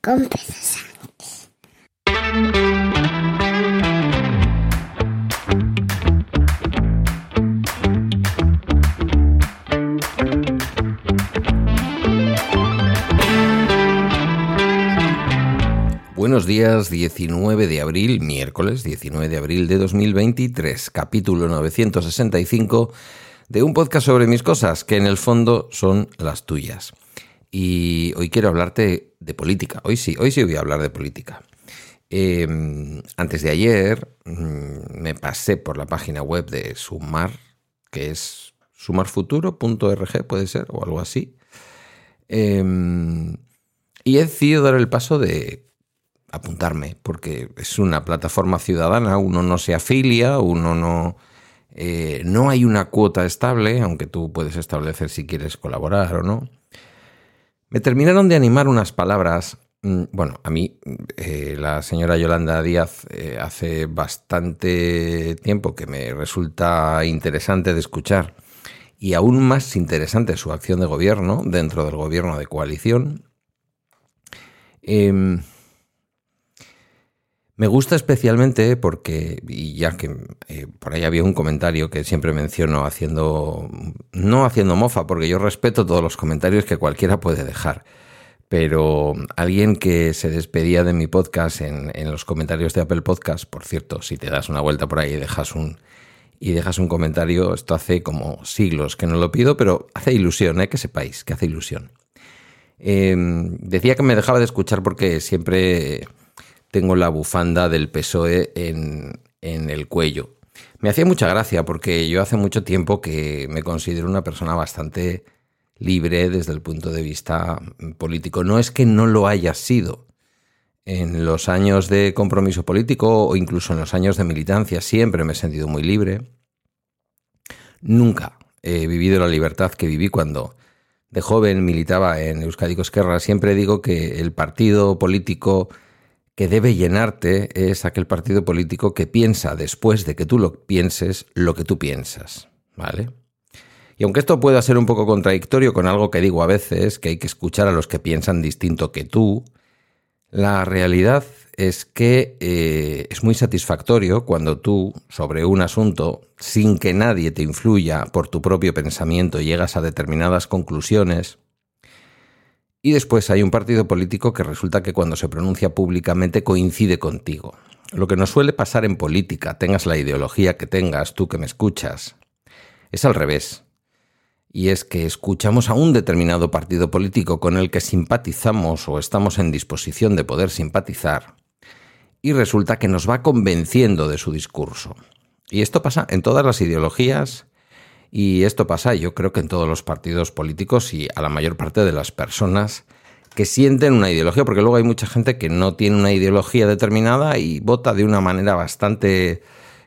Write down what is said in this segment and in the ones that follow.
con Buenos días, 19 de abril, miércoles 19 de abril de 2023, capítulo 965 de un podcast sobre mis cosas, que en el fondo son las tuyas. Y hoy quiero hablarte de política. Hoy sí, hoy sí voy a hablar de política. Em, antes de ayer mm, me pasé por la página web de Sumar, que es sumarfuturo.org, puede ser, o algo así. Em, y he decidido dar el paso de apuntarme, porque es una plataforma ciudadana, uno no se afilia, uno no eh, no hay una cuota estable, aunque tú puedes establecer si quieres colaborar o no. Me terminaron de animar unas palabras. Mm, bueno, a mí eh, la señora Yolanda Díaz eh, hace bastante tiempo que me resulta interesante de escuchar y aún más interesante su acción de gobierno dentro del gobierno de coalición. Em, me gusta especialmente porque, y ya que eh, por ahí había un comentario que siempre menciono haciendo, no haciendo mofa, porque yo respeto todos los comentarios que cualquiera puede dejar, pero alguien que se despedía de mi podcast en, los comentarios de Apple Podcast, por cierto, si te das una vuelta por ahí y dejas un, y dejas un comentario, esto hace como siglos que no lo pido, pero hace ilusión, ¿eh? que sepáis, que hace ilusión. Em, decía que me dejaba de escuchar porque siempre tengo la bufanda del PSOE en, el cuello. Me hacía mucha gracia porque yo hace mucho tiempo que me considero una persona bastante libre desde el punto de vista político. No es que no lo haya sido. En los años de compromiso político o incluso en los años de militancia siempre me he sentido muy libre. Nunca he vivido la libertad que viví cuando de joven militaba en Euskadi Esquerra. Siempre digo que el partido político que debe llenarte es aquel partido político que piensa después de que tú lo pienses lo que tú piensas, ¿vale? Y aunque esto pueda ser un poco contradictorio con algo que digo a veces, que hay que escuchar a los que piensan distinto que tú, la realidad es que eh, es muy satisfactorio cuando tú, sobre un asunto, sin que nadie te influya por tu propio pensamiento, llegas a determinadas conclusiones, y después hay un partido político que resulta que cuando se pronuncia públicamente coincide contigo. Lo que nos suele pasar en política, tengas la ideología que tengas, tú que me escuchas, es al revés. Y es que escuchamos a un determinado partido político con el que simpatizamos o estamos en disposición de poder simpatizar, y resulta que nos va convenciendo de su discurso. Y esto pasa en todas las ideologías y esto pasa, yo creo que en todos los partidos políticos y a la mayor parte de las personas que sienten una ideología, porque luego hay mucha gente que no tiene una ideología determinada y vota de una manera bastante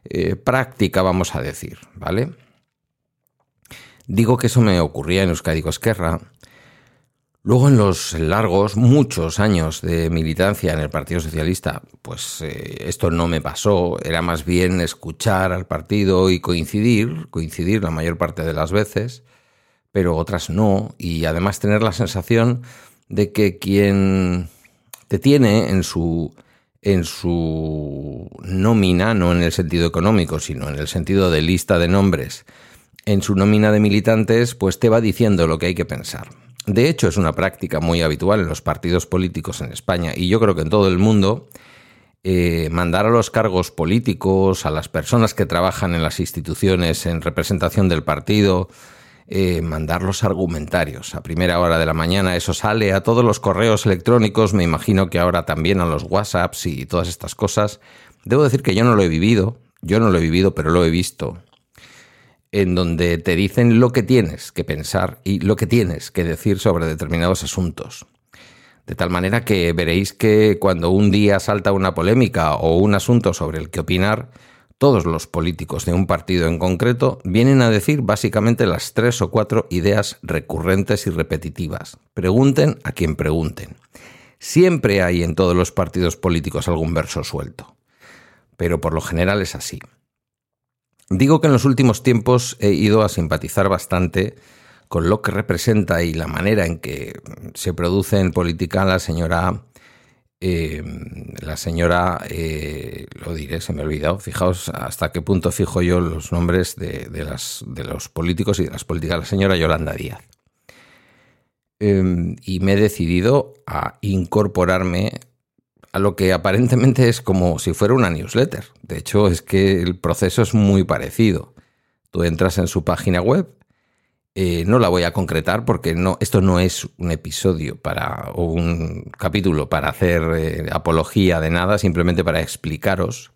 eh, práctica, vamos a decir, ¿vale? Digo que eso me ocurría en Euskadi Esquerra, Luego en los largos, muchos años de militancia en el Partido Socialista, pues eh, esto no me pasó, era más bien escuchar al partido y coincidir, coincidir la mayor parte de las veces, pero otras no, y además tener la sensación de que quien te tiene en su en su nómina, no en el sentido económico, sino en el sentido de lista de nombres, en su nómina de militantes, pues te va diciendo lo que hay que pensar. De hecho, es una práctica muy habitual en los partidos políticos en España y yo creo que en todo el mundo eh, mandar a los cargos políticos, a las personas que trabajan en las instituciones en representación del partido, eh, mandar los argumentarios. A primera hora de la mañana eso sale a todos los correos electrónicos, me imagino que ahora también a los WhatsApps y todas estas cosas. Debo decir que yo no lo he vivido, yo no lo he vivido, pero lo he visto en donde te dicen lo que tienes que pensar y lo que tienes que decir sobre determinados asuntos. De tal manera que veréis que cuando un día salta una polémica o un asunto sobre el que opinar, todos los políticos de un partido en concreto vienen a decir básicamente las tres o cuatro ideas recurrentes y repetitivas. Pregunten a quien pregunten. Siempre hay en todos los partidos políticos algún verso suelto. Pero por lo general es así. Digo que en los últimos tiempos he ido a simpatizar bastante con lo que representa y la manera en que se produce en política la señora, eh, la señora, eh, lo diré, se me ha olvidado, fijaos hasta qué punto fijo yo los nombres de, los políticos y de las políticas, la señora Yolanda Díaz. Em, y me he decidido a incorporarme a lo que aparentemente es como si fuera una newsletter. De hecho, es que el proceso es muy parecido. Tú entras en su página web, eh, no la voy a concretar porque no, esto no es un episodio para, o un capítulo para hacer eh, apología de nada, simplemente para explicaros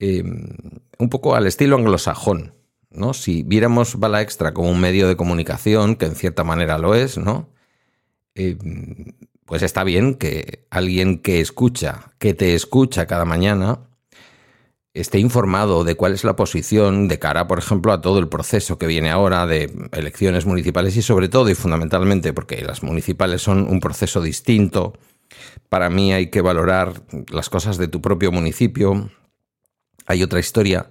em, un poco al estilo anglosajón. ¿no? Si viéramos Bala Extra como un medio de comunicación, que en cierta manera lo es, ¿no? Pues está bien que alguien que escucha, que te escucha cada mañana, esté informado de cuál es la posición de cara, por ejemplo, a todo el proceso que viene ahora de elecciones municipales y sobre todo y fundamentalmente porque las municipales son un proceso distinto. Para mí hay que valorar las cosas de tu propio municipio. Hay otra historia,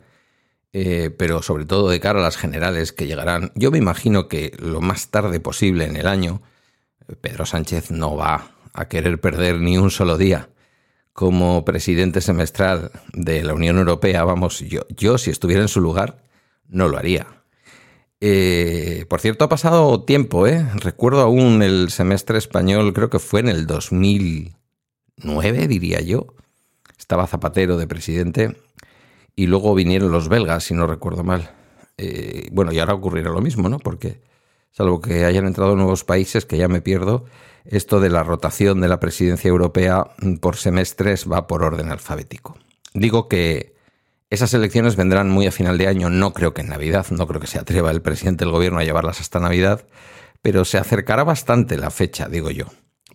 eh, pero sobre todo de cara a las generales que llegarán. Yo me imagino que lo más tarde posible en el año, Pedro Sánchez no va a querer perder ni un solo día como presidente semestral de la Unión Europea, vamos, yo, yo si estuviera en su lugar, no lo haría. Eh, por cierto, ha pasado tiempo, ¿eh? Recuerdo aún el semestre español, creo que fue en el 2009, diría yo. Estaba Zapatero de presidente y luego vinieron los belgas, si no recuerdo mal. Eh, bueno, y ahora ocurrirá lo mismo, ¿no? Porque, salvo que hayan entrado nuevos países, que ya me pierdo, esto de la rotación de la presidencia europea por semestres va por orden alfabético. Digo que esas elecciones vendrán muy a final de año, no creo que en Navidad, no creo que se atreva el presidente del gobierno a llevarlas hasta Navidad, pero se acercará bastante la fecha, digo yo.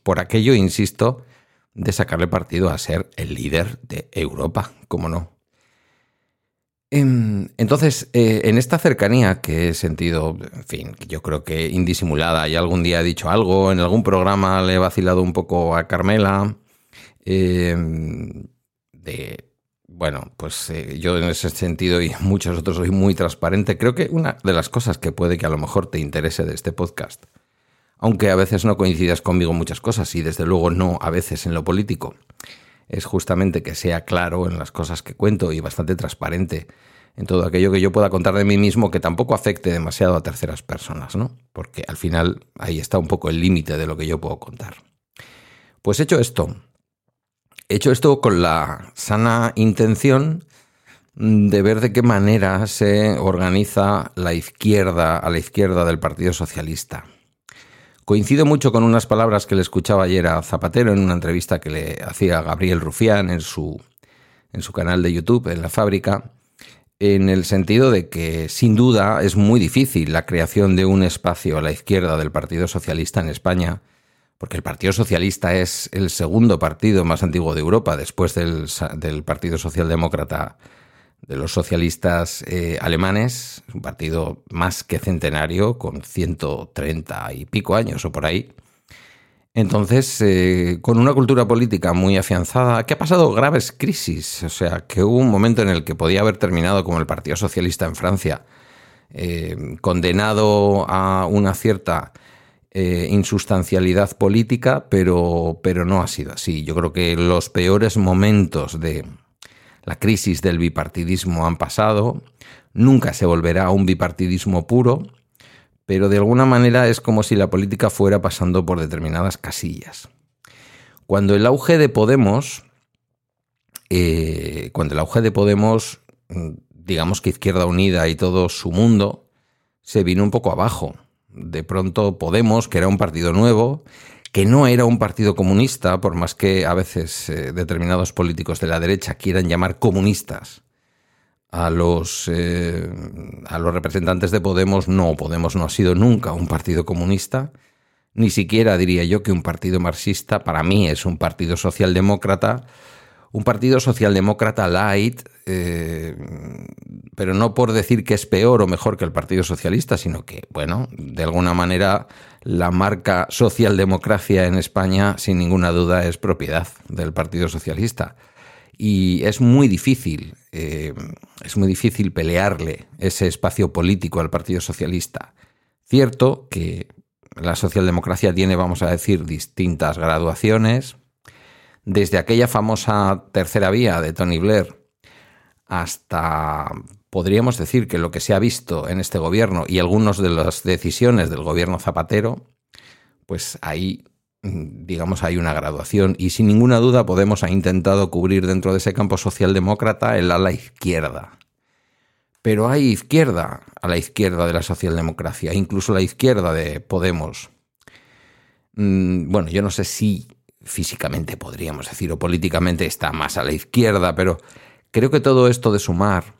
Por aquello, insisto, de sacarle partido a ser el líder de Europa, como no. Em, entonces, eh, en esta cercanía que he sentido, en fin, yo creo que indisimulada, y algún día he dicho algo, en algún programa le he vacilado un poco a Carmela, em, de, bueno, pues eh, yo en ese sentido y muchos otros soy muy transparente. Creo que una de las cosas que puede que a lo mejor te interese de este podcast, aunque a veces no coincidas conmigo en muchas cosas y desde luego no a veces en lo político, es justamente que sea claro en las cosas que cuento y bastante transparente en todo aquello que yo pueda contar de mí mismo que tampoco afecte demasiado a terceras personas, ¿no? Porque al final ahí está un poco el límite de lo que yo puedo contar. Pues hecho esto, hecho esto con la sana intención de ver de qué manera se organiza la izquierda a la izquierda del Partido Socialista. Coincido mucho con unas palabras que le escuchaba ayer a Zapatero en una entrevista que le hacía Gabriel Rufián en su, en su canal de YouTube, en la fábrica, en el sentido de que sin duda es muy difícil la creación de un espacio a la izquierda del Partido Socialista en España, porque el Partido Socialista es el segundo partido más antiguo de Europa después del, del Partido Socialdemócrata de los socialistas eh, alemanes, un partido más que centenario, con 130 y pico años o por ahí. Entonces, eh, con una cultura política muy afianzada, que ha pasado graves crisis, o sea, que hubo un momento en el que podía haber terminado como el Partido Socialista en Francia, eh, condenado a una cierta insustancialidad política, pero, pero no ha sido así. Yo creo que los peores momentos de, la crisis del bipartidismo han pasado, nunca se volverá a un bipartidismo puro, pero de alguna manera es como si la política fuera pasando por determinadas casillas. Cuando el auge de Podemos, eh, cuando el auge de Podemos, digamos que Izquierda Unida y todo su mundo, se vino un poco abajo. De pronto Podemos, que era un partido nuevo, que no era un partido comunista, por más que a veces eh, determinados políticos de la derecha quieran llamar comunistas a los, eh, a los representantes de Podemos, no, Podemos no ha sido nunca un partido comunista, ni siquiera diría yo que un partido marxista, para mí es un partido socialdemócrata, un partido socialdemócrata light, eh, pero no por decir que es peor o mejor que el Partido Socialista, sino que, bueno, de alguna manera la marca socialdemocracia en España, sin ninguna duda, es propiedad del Partido Socialista. Y es muy difícil, eh, es muy difícil pelearle ese espacio político al Partido Socialista. Cierto que la socialdemocracia tiene, vamos a decir, distintas graduaciones, desde aquella famosa tercera vía de Tony Blair hasta, podríamos decir que lo que se ha visto en este gobierno y algunas de las decisiones del gobierno Zapatero, pues ahí, digamos, hay una graduación y sin ninguna duda Podemos ha intentado cubrir dentro de ese campo socialdemócrata el ala izquierda. Pero hay izquierda a la izquierda de la socialdemocracia, incluso la izquierda de Podemos. Mm, bueno, yo no sé si físicamente podríamos decir, o políticamente está más a la izquierda, pero creo que todo esto de sumar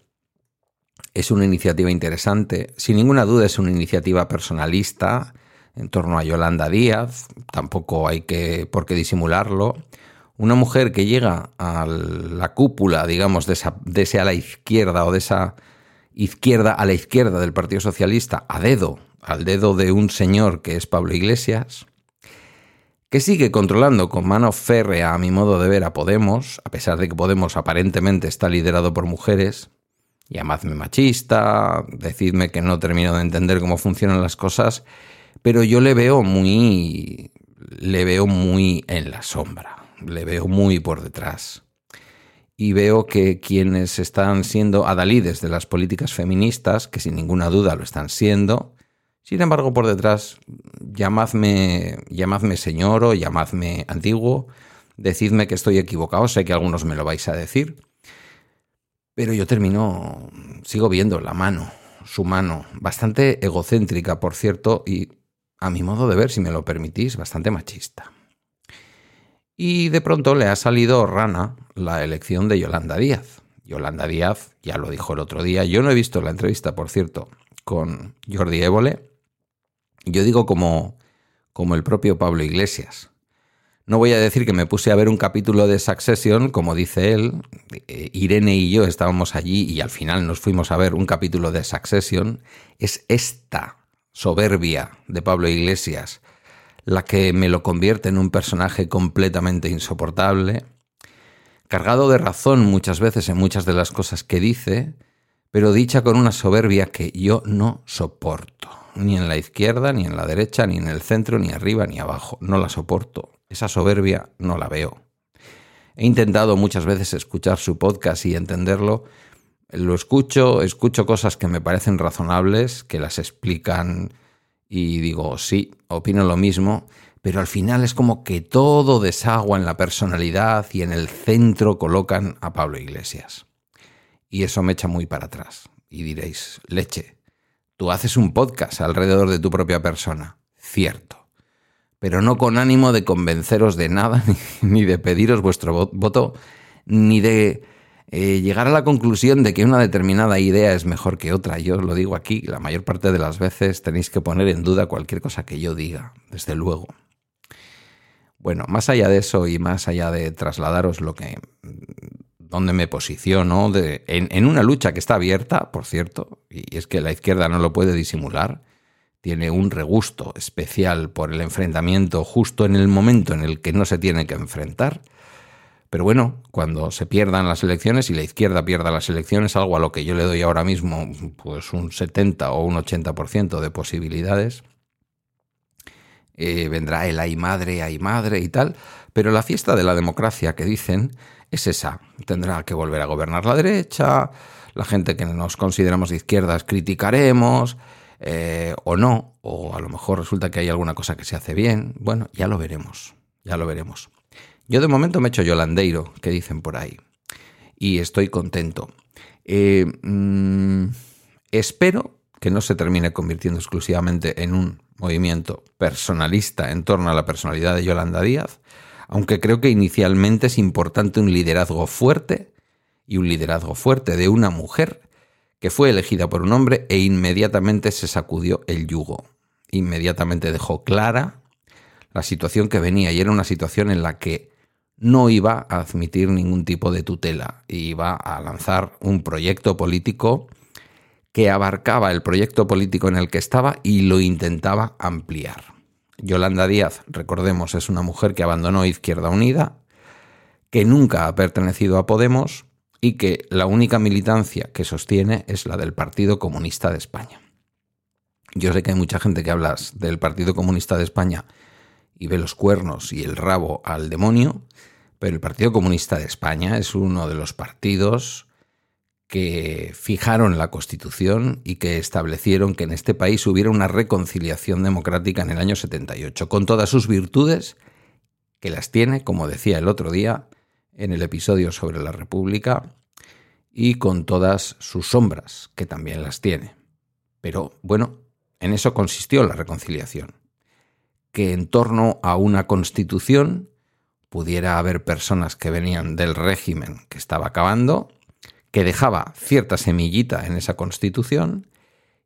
es una iniciativa interesante. Sin ninguna duda es una iniciativa personalista en torno a Yolanda Díaz, tampoco hay que por qué disimularlo. Una mujer que llega a la cúpula, digamos, de, esa, de ese a la izquierda o de esa izquierda a la izquierda del Partido Socialista, a dedo, al dedo de un señor que es Pablo Iglesias, que sigue controlando con mano férrea, a mi modo de ver, a Podemos, a pesar de que Podemos aparentemente está liderado por mujeres. Llamadme machista, decidme que no termino de entender cómo funcionan las cosas, pero yo le veo muy. le veo muy en la sombra, le veo muy por detrás. Y veo que quienes están siendo adalides de las políticas feministas, que sin ninguna duda lo están siendo, sin embargo, por detrás, llamadme, llamadme señor o llamadme antiguo, decidme que estoy equivocado, sé que algunos me lo vais a decir, pero yo termino, sigo viendo la mano, su mano, bastante egocéntrica, por cierto, y a mi modo de ver, si me lo permitís, bastante machista. Y de pronto le ha salido rana la elección de Yolanda Díaz. Yolanda Díaz, ya lo dijo el otro día, yo no he visto la entrevista, por cierto, con Jordi Évole, yo digo como, como el propio Pablo Iglesias. No voy a decir que me puse a ver un capítulo de Succession, como dice él. Eh, Irene y yo estábamos allí y al final nos fuimos a ver un capítulo de Succession. Es esta soberbia de Pablo Iglesias la que me lo convierte en un personaje completamente insoportable, cargado de razón muchas veces en muchas de las cosas que dice, pero dicha con una soberbia que yo no soporto ni en la izquierda, ni en la derecha, ni en el centro, ni arriba, ni abajo. No la soporto. Esa soberbia no la veo. He intentado muchas veces escuchar su podcast y entenderlo. Lo escucho, escucho cosas que me parecen razonables, que las explican y digo, sí, opino lo mismo, pero al final es como que todo desagua en la personalidad y en el centro colocan a Pablo Iglesias. Y eso me echa muy para atrás. Y diréis, leche, Tú haces un podcast alrededor de tu propia persona, cierto, pero no con ánimo de convenceros de nada, ni de pediros vuestro voto, ni de eh, llegar a la conclusión de que una determinada idea es mejor que otra. Yo lo digo aquí, la mayor parte de las veces tenéis que poner en duda cualquier cosa que yo diga, desde luego. Bueno, más allá de eso y más allá de trasladaros lo que dónde me posiciono en, una lucha que está abierta, por cierto, y es que la izquierda no lo puede disimular, tiene un regusto especial por el enfrentamiento justo en el momento en el que no se tiene que enfrentar. Pero bueno, cuando se pierdan las elecciones y la izquierda pierda las elecciones, algo a lo que yo le doy ahora mismo pues un 70 o un 80% de posibilidades, eh, vendrá el ay madre, ay madre y tal, pero la fiesta de la democracia que dicen es esa. Tendrá que volver a gobernar la derecha, la gente que nos consideramos de izquierdas criticaremos, eh, o no, o a lo mejor resulta que hay alguna cosa que se hace bien. Bueno, ya lo veremos, ya lo veremos. Yo de momento me he hecho yolandeiro, que dicen por ahí, y estoy contento. Eh, mm, espero que no se termine convirtiendo exclusivamente en un movimiento personalista en torno a la personalidad de Yolanda Díaz, aunque creo que inicialmente es importante un liderazgo fuerte y un liderazgo fuerte de una mujer que fue elegida por un hombre e inmediatamente se sacudió el yugo. Inmediatamente dejó clara la situación que venía y era una situación en la que no iba a admitir ningún tipo de tutela, iba a lanzar un proyecto político que abarcaba el proyecto político en el que estaba y lo intentaba ampliar. Yolanda Díaz, recordemos, es una mujer que abandonó Izquierda Unida, que nunca ha pertenecido a Podemos y que la única militancia que sostiene es la del Partido Comunista de España. Yo sé que hay mucha gente que habla del Partido Comunista de España y ve los cuernos y el rabo al demonio, pero el Partido Comunista de España es uno de los partidos que fijaron la Constitución y que establecieron que en este país hubiera una reconciliación democrática en el año 78, con todas sus virtudes, que las tiene, como decía el otro día en el episodio sobre la República, y con todas sus sombras, que también las tiene. Pero bueno, en eso consistió la reconciliación, que en torno a una constitución pudiera haber personas que venían del régimen que estaba acabando, que dejaba cierta semillita en esa constitución,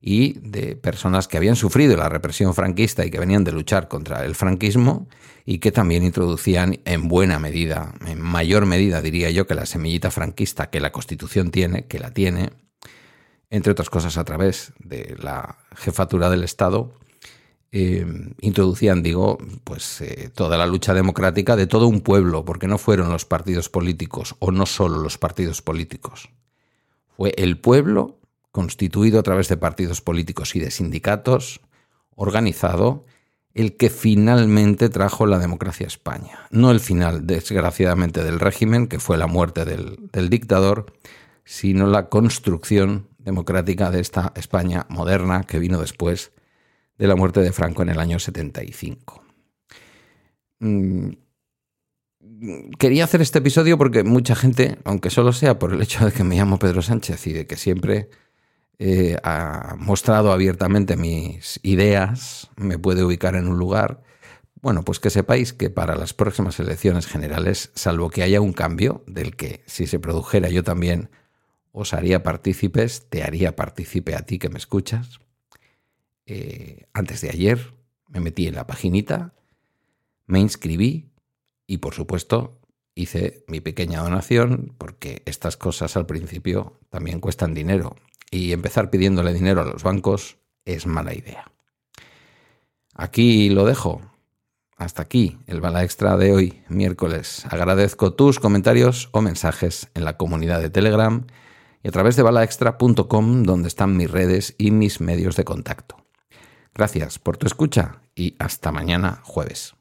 y de personas que habían sufrido la represión franquista y que venían de luchar contra el franquismo y que también introducían en buena medida, en mayor medida diría yo que la semillita franquista que la Constitución tiene, que la tiene, entre otras cosas a través de la jefatura del Estado, eh, introducían, digo, pues eh, toda la lucha democrática de todo un pueblo, porque no fueron los partidos políticos, o no solo los partidos políticos. Fue el pueblo, constituido a través de partidos políticos y de sindicatos, organizado, el que finalmente trajo la democracia a España. No el final, desgraciadamente, del régimen, que fue la muerte del, dictador, sino la construcción democrática de esta España moderna que vino después de la muerte de Franco en el año 75. Mm, quería hacer este episodio porque mucha gente, aunque solo sea por el hecho de que me llamo Pedro Sánchez y de que siempre eh, ha mostrado abiertamente mis ideas, me puede ubicar en un lugar, bueno, pues que sepáis que para las próximas elecciones generales, salvo que haya un cambio del que si se produjera yo también os haría partícipes, te haría partícipe a ti que me escuchas. Eh, antes de ayer me metí en la paginita, me inscribí y por supuesto hice mi pequeña donación porque estas cosas al principio también cuestan dinero y empezar pidiéndole dinero a los bancos es mala idea. Aquí lo dejo. Hasta aquí el bala extra de hoy, miércoles. Agradezco tus comentarios o mensajes en la comunidad de Telegram y a través de balaextra.com donde están mis redes y mis medios de contacto. Gracias por tu escucha y hasta mañana jueves.